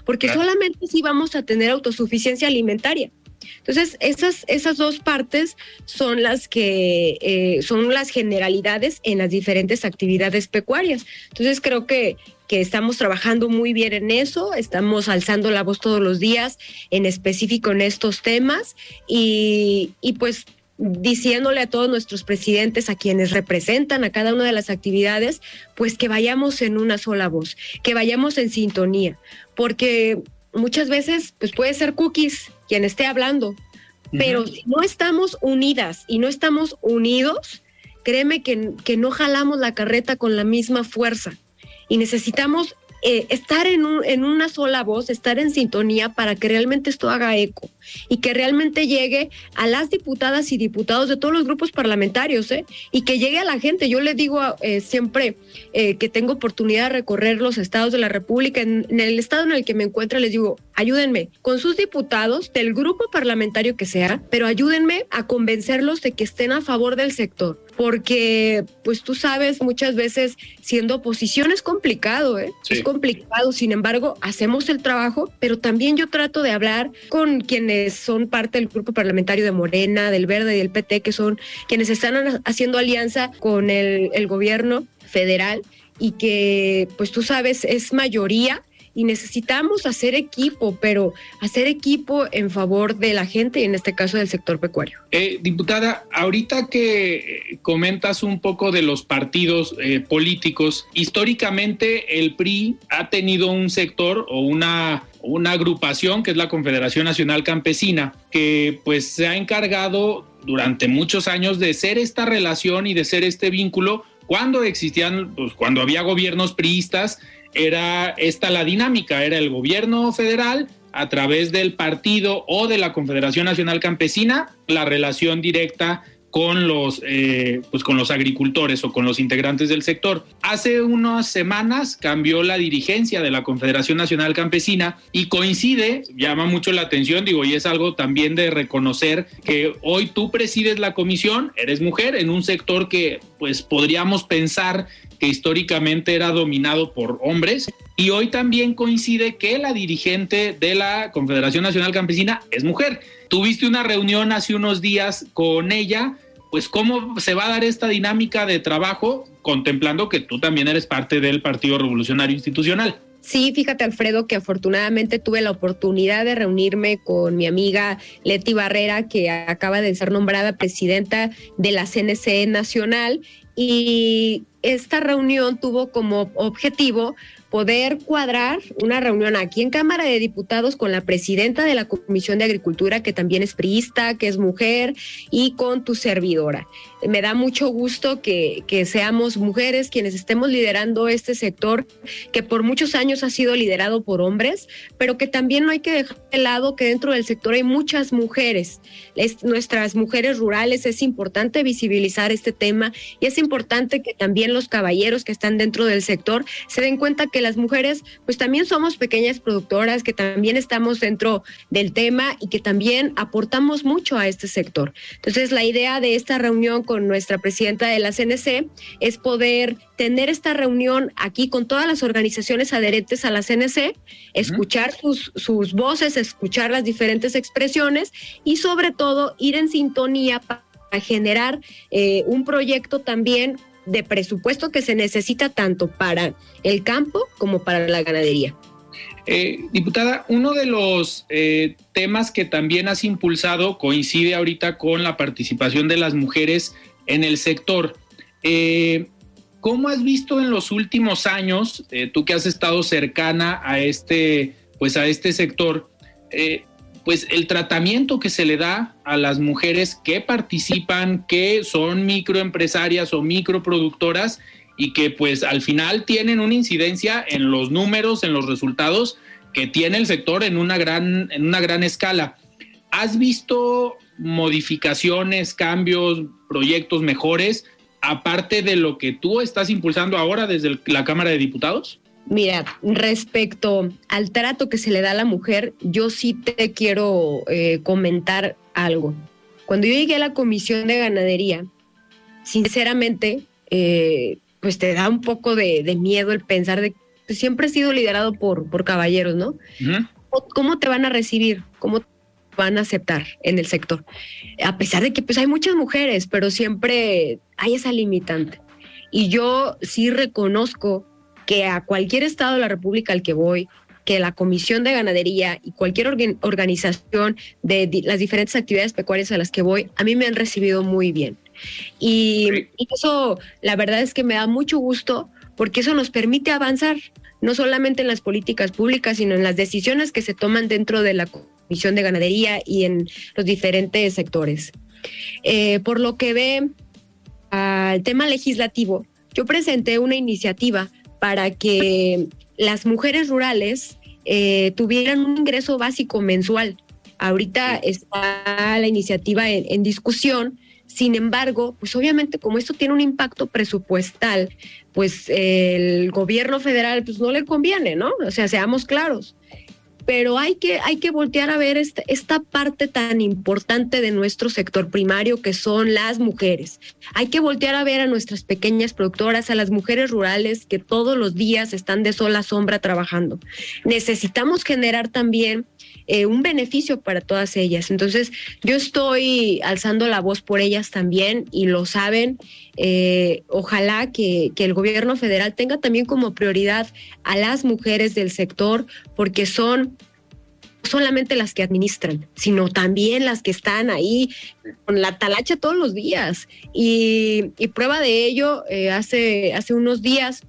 porque solamente así vamos a tener autosuficiencia alimentaria. Entonces, esas, esas dos partes son las que eh, son las generalidades en las diferentes actividades pecuarias. Entonces, creo que, que estamos trabajando muy bien en eso, estamos alzando la voz todos los días, en específico en estos temas, y, y pues diciéndole a todos nuestros presidentes, a quienes representan a cada una de las actividades, pues que vayamos en una sola voz, que vayamos en sintonía, porque muchas veces pues puede ser cookies quien esté hablando, pero si no estamos unidas y no estamos unidos, créeme que, que no jalamos la carreta con la misma fuerza. Y necesitamos eh, estar en, un, en una sola voz, estar en sintonía para que realmente esto haga eco y que realmente llegue a las diputadas y diputados de todos los grupos parlamentarios ¿eh? y que llegue a la gente. Yo le digo eh, siempre eh, que tengo oportunidad de recorrer los estados de la República, en, en, el estado en el que me encuentro, les digo, ayúdenme con sus diputados del grupo parlamentario que sea, pero ayúdenme a convencerlos de que estén a favor del sector porque pues tú sabes, muchas veces siendo oposición es complicado, ¿eh? es complicado, sin embargo, hacemos el trabajo, pero también yo trato de hablar con quienes son parte del grupo parlamentario de Morena, del Verde y del PT, que son quienes están haciendo alianza con el, el gobierno federal y que pues tú sabes es mayoría y necesitamos hacer equipo, pero hacer equipo en favor de la gente y en este caso del sector pecuario. Eh, diputada, ahorita que eh, comentas un poco de los partidos eh, políticos, históricamente el PRI ha tenido un sector o una una agrupación que es la Confederación Nacional Campesina, que pues se ha encargado durante muchos años de ser esta relación y de ser este vínculo cuando existían, pues cuando había gobiernos priistas era esta la dinámica, era el gobierno federal a través del partido o de la Confederación Nacional Campesina, la relación directa con los, eh, pues con los agricultores o con los integrantes del sector. Hace unas semanas cambió la dirigencia de la Confederación Nacional Campesina y coincide, llama mucho la atención, digo, y es algo también de reconocer que hoy tú presides la comisión, eres mujer en un sector que pues podríamos pensar que históricamente era dominado por hombres. Y hoy también coincide que la dirigente de la Confederación Nacional Campesina es mujer. Tuviste una reunión hace unos días con ella, pues cómo se va a dar esta dinámica de trabajo, contemplando que tú también eres parte del Partido Revolucionario Institucional. Sí, fíjate Alfredo que afortunadamente tuve la oportunidad de reunirme con mi amiga Leti Barrera, que acaba de ser nombrada presidenta de la CNC Nacional y esta reunión tuvo como objetivo poder cuadrar una reunión aquí en Cámara de Diputados con la presidenta de la Comisión de Agricultura, que también es priista, que es mujer, y con tu servidora. Me da mucho gusto que, que seamos mujeres quienes estemos liderando este sector que por muchos años ha sido liderado por hombres, pero que también no hay que dejar de lado que dentro del sector hay muchas mujeres. Es, nuestras mujeres rurales es importante visibilizar este tema y es importante que también los caballeros que están dentro del sector se den cuenta que las mujeres pues también somos pequeñas productoras, que también estamos dentro del tema y que también aportamos mucho a este sector. Entonces la idea de esta reunión con nuestra presidenta de la CNC es poder tener esta reunión aquí con todas las organizaciones adherentes a la CNC, escuchar sus, sus voces, escuchar las diferentes expresiones y sobre todo ir en sintonía para generar eh, un proyecto también de presupuesto que se necesita tanto para el campo como para la ganadería. Eh, diputada, uno de los eh, temas que también has impulsado coincide ahorita con la participación de las mujeres en el sector. Eh, ¿Cómo has visto en los últimos años, tú que has estado cercana a este, pues a este sector, pues el tratamiento que se le da a las mujeres que participan, que son microempresarias o microproductoras y que pues al final tienen una incidencia en los números, en los resultados que tiene el sector en una gran, en una gran escala. ¿Has visto modificaciones, cambios, proyectos mejores, aparte de lo que tú estás impulsando ahora desde la Cámara de Diputados? Mira, respecto al trato que se le da a la mujer, yo sí te quiero eh, comentar algo. Cuando yo llegué a la Comisión de Ganadería, sinceramente, eh, pues te da un poco de, miedo el pensar de que pues, siempre he sido liderado por, por caballeros, ¿no? ¿Cómo te van a recibir? ¿Cómo van a aceptar en el sector? A pesar de que pues hay muchas mujeres, pero siempre hay esa limitante. Y yo sí reconozco que a cualquier estado de la República al que voy, que la Comisión de Ganadería y cualquier organización de las diferentes actividades pecuarias a las que voy, a mí me han recibido muy bien. Y, eso, la verdad es que me da mucho gusto porque eso nos permite avanzar, no solamente en las políticas públicas, sino en las decisiones que se toman dentro de la Comisión de Ganadería y en los diferentes sectores. Eh, por lo que ve al tema legislativo, yo presenté una iniciativa para que las mujeres rurales eh, tuvieran un ingreso básico mensual. Ahorita está la iniciativa en discusión sin embargo, pues obviamente como esto tiene un impacto presupuestal, pues el gobierno federal pues no le conviene, ¿no? O sea, seamos claros. Pero hay que, hay que voltear a ver esta, esta parte tan importante de nuestro sector primario que son las mujeres. Hay que voltear a ver a nuestras pequeñas productoras, a las mujeres rurales que todos los días están de sola sombra trabajando. Necesitamos generar también eh, un beneficio para todas ellas. Entonces, yo estoy alzando la voz por ellas también y lo saben. Eh, ojalá que, que el gobierno federal tenga también como prioridad a las mujeres del sector, porque son solamente las que administran, sino también las que están ahí con la talacha todos los días. Y, prueba de ello, eh, hace, hace unos días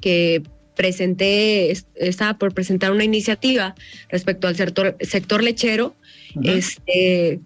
que presenté, estaba por presentar una iniciativa respecto al sector, sector lechero. Este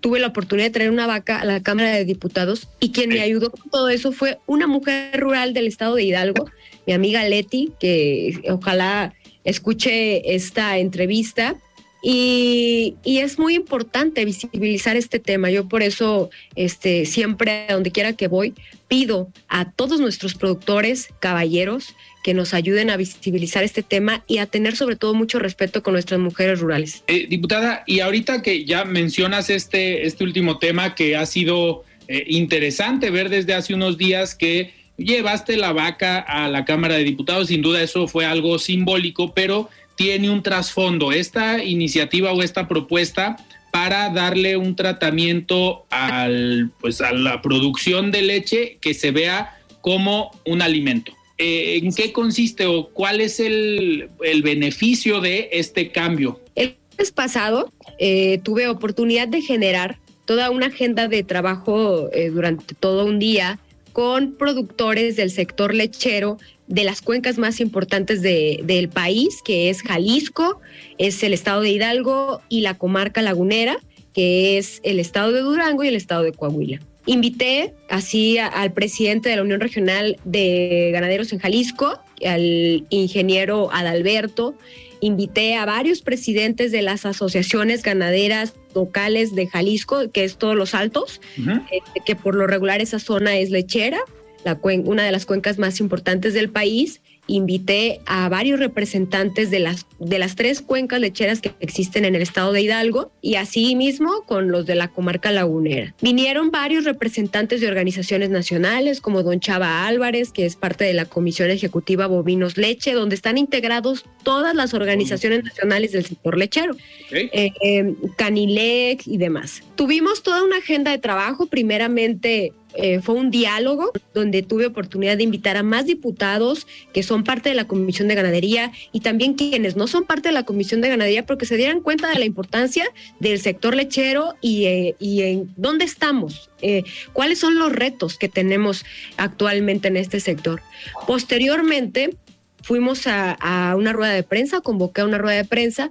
tuve la oportunidad de traer una vaca a la Cámara de Diputados y quien me ayudó con todo eso fue una mujer rural del estado de Hidalgo, mi amiga Leti, que ojalá escuche esta entrevista. Y, es muy importante visibilizar este tema. Yo por eso, este, siempre, a donde quiera que voy, pido a todos nuestros productores, caballeros, que nos ayuden a visibilizar este tema y a tener sobre todo mucho respeto con nuestras mujeres rurales. Eh, diputada, y ahorita que ya mencionas este, este último tema que ha sido eh, interesante ver desde hace unos días que llevaste la vaca a la Cámara de Diputados, sin duda eso fue algo simbólico, pero tiene un trasfondo. Esta iniciativa o esta propuesta para darle un tratamiento al, pues, a la producción de leche que se vea como un alimento. Eh, ¿en qué consiste o cuál es el, beneficio de este cambio? El mes pasado eh, tuve oportunidad de generar toda una agenda de trabajo eh, durante todo un día con productores del sector lechero de las cuencas más importantes de, del país, que es Jalisco, es el estado de Hidalgo y la comarca lagunera, que es el estado de Durango y el estado de Coahuila. Invité así al presidente de la Unión Regional de Ganaderos en Jalisco, al ingeniero Adalberto, invité a varios presidentes de las asociaciones ganaderas locales de Jalisco, que es todos los altos, este, que por lo regular esa zona es lechera, la una de las cuencas más importantes del país, invité a varios representantes de las, de las tres cuencas lecheras que existen en el estado de Hidalgo y así mismo con los de la comarca lagunera. Vinieron varios representantes de organizaciones nacionales como don Chava Álvarez, que es parte de la Comisión Ejecutiva Bovinos Leche, donde están integrados todas las organizaciones nacionales del sector lechero, eh, eh, Canilec y demás. Tuvimos toda una agenda de trabajo, primeramente eh, fue un diálogo donde tuve oportunidad de invitar a más diputados que son parte de la Comisión de Ganadería y también quienes no son parte de la Comisión de Ganadería porque se dieran cuenta de la importancia del sector lechero y, eh, en dónde estamos, eh, cuáles son los retos que tenemos actualmente en este sector. Posteriormente, fuimos a, a una rueda de prensa, convoqué a una rueda de prensa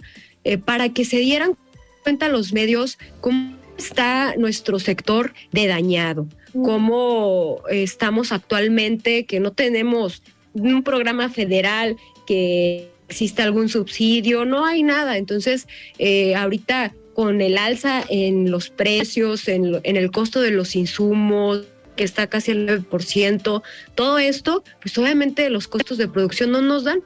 para que se dieran cuenta los medios cómo está nuestro sector de dañado cómo estamos actualmente, que no tenemos un programa federal, que existe algún subsidio, no hay nada. Entonces, eh, ahorita con el alza en los precios, en, en el costo de los insumos, que está casi al 9%, todo esto, pues obviamente los costos de producción no nos dan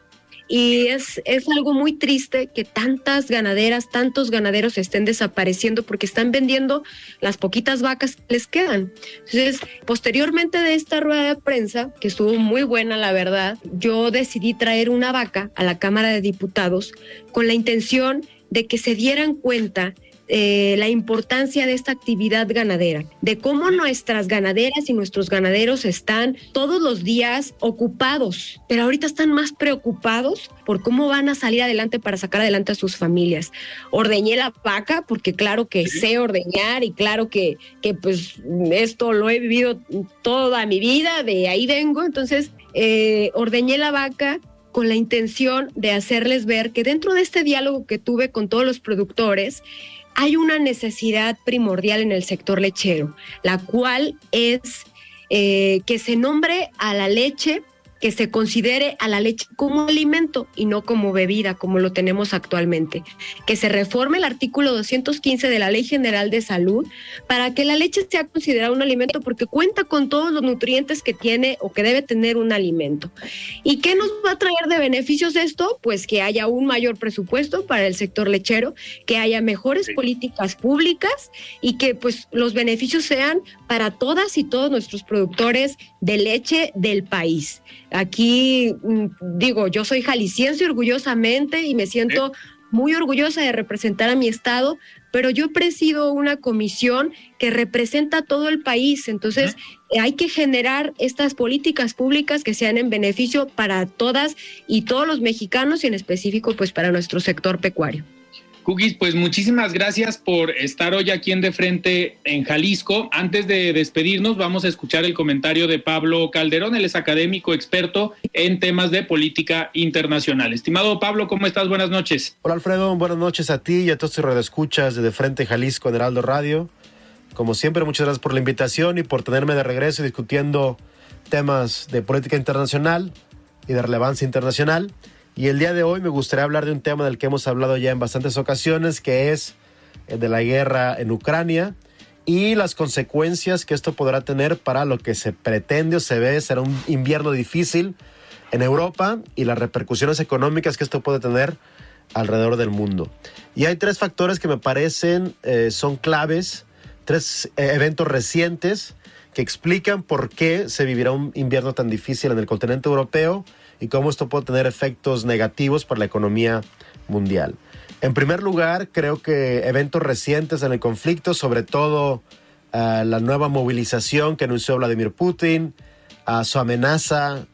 y es, es algo muy triste que tantas ganaderas, tantos ganaderos estén desapareciendo porque están vendiendo las poquitas vacas que les quedan. Entonces, posteriormente de esta rueda de prensa, que estuvo muy buena, la verdad, yo decidí traer una vaca a la Cámara de Diputados con la intención de que se dieran cuenta eh, la importancia de esta actividad ganadera, de cómo nuestras ganaderas y nuestros ganaderos están todos los días ocupados, pero ahorita están más preocupados por cómo van a salir adelante para sacar adelante a sus familias. Ordeñé la vaca porque claro que sé ordeñar y claro que, que pues esto lo he vivido toda mi vida, de ahí vengo, entonces eh, ordeñé la vaca con la intención de hacerles ver que dentro de este diálogo que tuve con todos los productores, hay una necesidad primordial en el sector lechero, la cual es eh, que se nombre a la leche que se considere a la leche como alimento y no como bebida, como lo tenemos actualmente. Que se reforme el artículo 215 de la Ley General de Salud para que la leche sea considerada un alimento porque cuenta con todos los nutrientes que tiene o que debe tener un alimento. ¿Y qué nos va a traer de beneficios esto? Pues que haya un mayor presupuesto para el sector lechero, que haya mejores políticas públicas y que pues los beneficios sean para todas y todos nuestros productores de leche del país. Aquí mm, digo, yo soy jalisciense orgullosamente y me siento muy orgullosa de representar a mi estado, pero yo presido una comisión que representa a todo el país, entonces hay que generar estas políticas públicas que sean en beneficio para todas y todos los mexicanos y en específico pues para nuestro sector pecuario. Cookies, pues muchísimas gracias por estar hoy aquí en De Frente en Jalisco. Antes de despedirnos, vamos a escuchar el comentario de Pablo Calderón, él es académico experto en temas de política internacional. Estimado Pablo, ¿cómo estás? Buenas noches. Hola Alfredo, buenas noches a ti y a todos tus redescuchas de De Frente Jalisco en Heraldo Radio. Como siempre, muchas gracias por la invitación y por tenerme de regreso discutiendo temas de política internacional y de relevancia internacional. Y el día de hoy me gustaría hablar de un tema del que hemos hablado ya en bastantes ocasiones, que es el de la guerra en Ucrania y las consecuencias que esto podrá tener para lo que se pretende o se ve será un invierno difícil en Europa y las repercusiones económicas que esto puede tener alrededor del mundo. Y hay tres factores que me parecen eh, son claves, tres eh, eventos recientes que explican por qué se vivirá un invierno tan difícil en el continente europeo y cómo esto puede tener efectos negativos para la economía mundial. En primer lugar, creo que eventos recientes en el conflicto, sobre todo eh, la nueva movilización que anunció Vladimir Putin, su amenaza,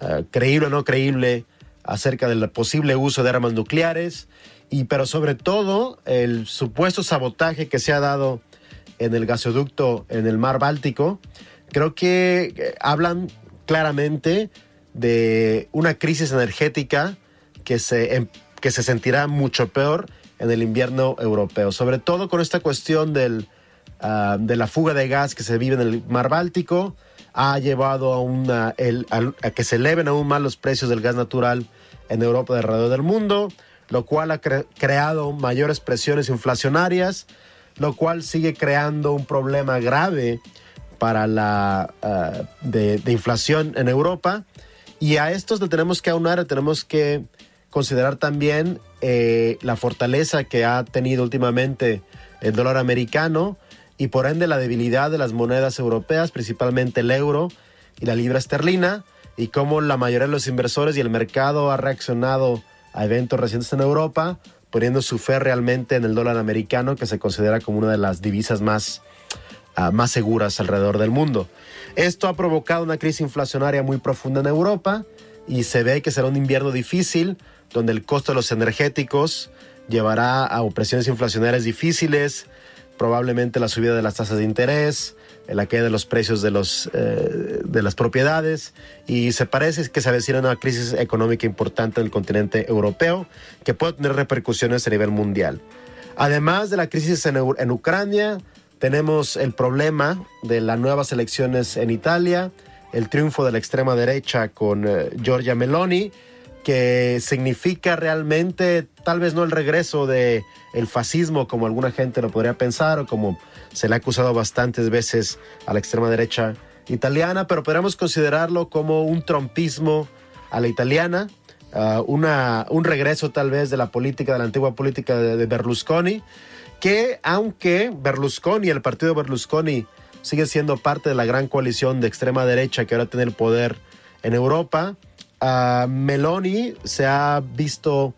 eh, creíble o no creíble, acerca del posible uso de armas nucleares, y pero sobre todo el supuesto sabotaje que se ha dado en el gasoducto en el mar Báltico, creo que eh, hablan claramente de una crisis energética que se, em, que se sentirá mucho peor en el invierno europeo, sobre todo con esta cuestión del, ah, de la fuga de gas que se vive en el mar Báltico, ha llevado a, a, que se eleven aún más los precios del gas natural en Europa y alrededor del mundo, lo cual ha creado mayores presiones inflacionarias, lo cual sigue creando un problema grave para la ah, de, inflación en Europa. Y a estos le tenemos que aunar, tenemos que considerar también eh, la fortaleza que ha tenido últimamente el dólar americano y por ende la debilidad de las monedas europeas, principalmente el euro y la libra esterlina, y cómo la mayoría de los inversores y el mercado ha reaccionado a eventos recientes en Europa, poniendo su fe realmente en el dólar americano, que se considera como una de las divisas más más seguras alrededor del mundo. Esto ha provocado una crisis inflacionaria muy profunda en Europa y se ve que será un invierno difícil donde el costo de los energéticos llevará a opresiones inflacionarias difíciles, probablemente la subida de las tasas de interés, la caída de los precios de, los, eh, de las propiedades y se parece que se avecina una crisis económica importante en el continente europeo que puede tener repercusiones a nivel mundial. Además de la crisis en Ucrania, tenemos el problema de las nuevas elecciones en Italia, el triunfo de la extrema derecha con eh, Giorgia Meloni, que significa realmente tal vez no el regreso de el fascismo como alguna gente lo podría pensar o como se le ha acusado bastantes veces a la extrema derecha italiana, pero podríamos considerarlo como un trompismo a la italiana, uh, una, un regreso tal vez de la política, de la antigua política de Berlusconi, que aunque Berlusconi, el partido Berlusconi, sigue siendo parte de la gran coalición de extrema derecha que ahora tiene el poder en Europa, Meloni se ha visto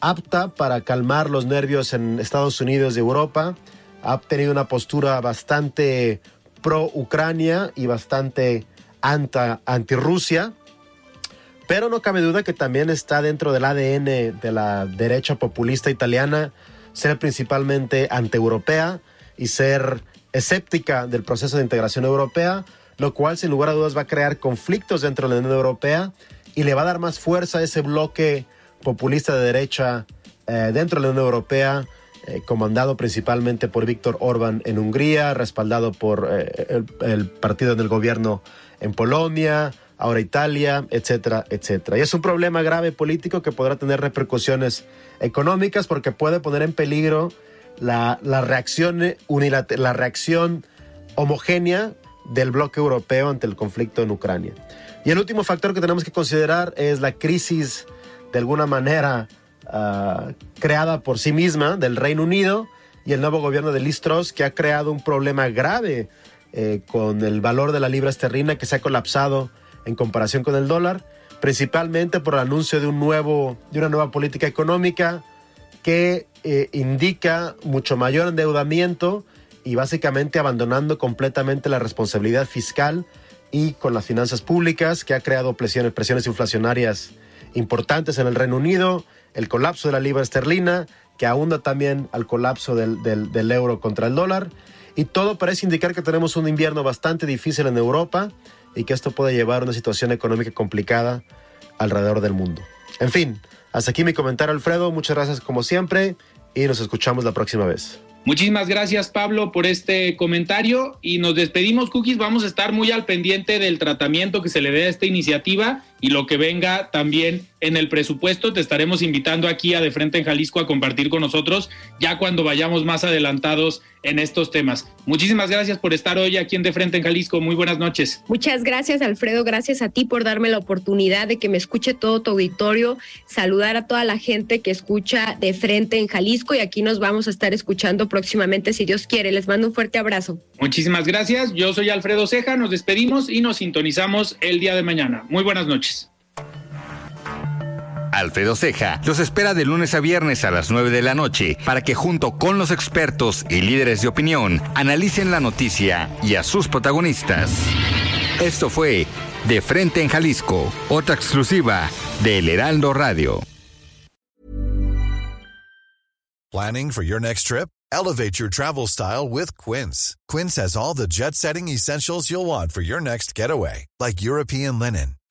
apta para calmar los nervios en Estados Unidos y Europa. Ha tenido una postura bastante pro-Ucrania y bastante anti-Rusia. Pero no cabe duda que también está dentro del ADN de la derecha populista italiana ser principalmente antieuropea y ser escéptica del proceso de integración europea, lo cual sin lugar a dudas va a crear conflictos dentro de la Unión Europea y le va a dar más fuerza a ese bloque populista de derecha eh, dentro de la Unión Europea, eh, comandado principalmente por Víctor Orban en Hungría, respaldado por eh, el, el, partido del gobierno en Polonia, ahora Italia, etcétera, etcétera. Y es un problema grave político que podrá tener repercusiones económicas porque puede poner en peligro la, reacción, la reacción homogénea del bloque europeo ante el conflicto en Ucrania. Y el último factor que tenemos que considerar es la crisis, de alguna manera, ah, creada por sí misma del Reino Unido y el nuevo gobierno de Liz Truss, que ha creado un problema grave eh, con el valor de la libra esterlina que se ha colapsado en comparación con el dólar principalmente por el anuncio de, un nuevo, de una nueva política económica que eh, indica mucho mayor endeudamiento y básicamente abandonando completamente la responsabilidad fiscal y con las finanzas públicas, que ha creado presiones, presiones inflacionarias importantes en el Reino Unido, el colapso de la libra esterlina, que ahonda también al colapso del, del euro contra el dólar. Y todo parece indicar que tenemos un invierno bastante difícil en Europa y que esto puede llevar a una situación económica complicada alrededor del mundo. En fin, hasta aquí mi comentario, Alfredo. Muchas gracias como siempre y nos escuchamos la próxima vez. Muchísimas gracias Pablo por este comentario y nos despedimos Cookies. Vamos a estar muy al pendiente del tratamiento que se le dé a esta iniciativa y lo que venga también en el presupuesto. Te estaremos invitando aquí a De Frente en Jalisco a compartir con nosotros ya cuando vayamos más adelantados en estos temas. Muchísimas gracias por estar hoy aquí en De Frente en Jalisco. Muy buenas noches. Muchas gracias, Alfredo. Gracias a ti por darme la oportunidad de que me escuche todo tu auditorio. Saludar a toda la gente que escucha De Frente en Jalisco y aquí nos vamos a estar escuchando próximamente, si Dios quiere. Les mando un fuerte abrazo. Muchísimas gracias. Yo soy Alfredo Ceja. Nos despedimos y nos sintonizamos el día de mañana. Muy buenas noches. Alfredo Ceja los espera de lunes a viernes a las 9 de la noche para que junto con los expertos y líderes de opinión analicen la noticia y a sus protagonistas. Esto fue De Frente en Jalisco, otra exclusiva de El Heraldo Radio. Planning for your next trip? Elevate your travel style with Quince. Quince has all the jet setting essentials you'll want for your next getaway, like European linen,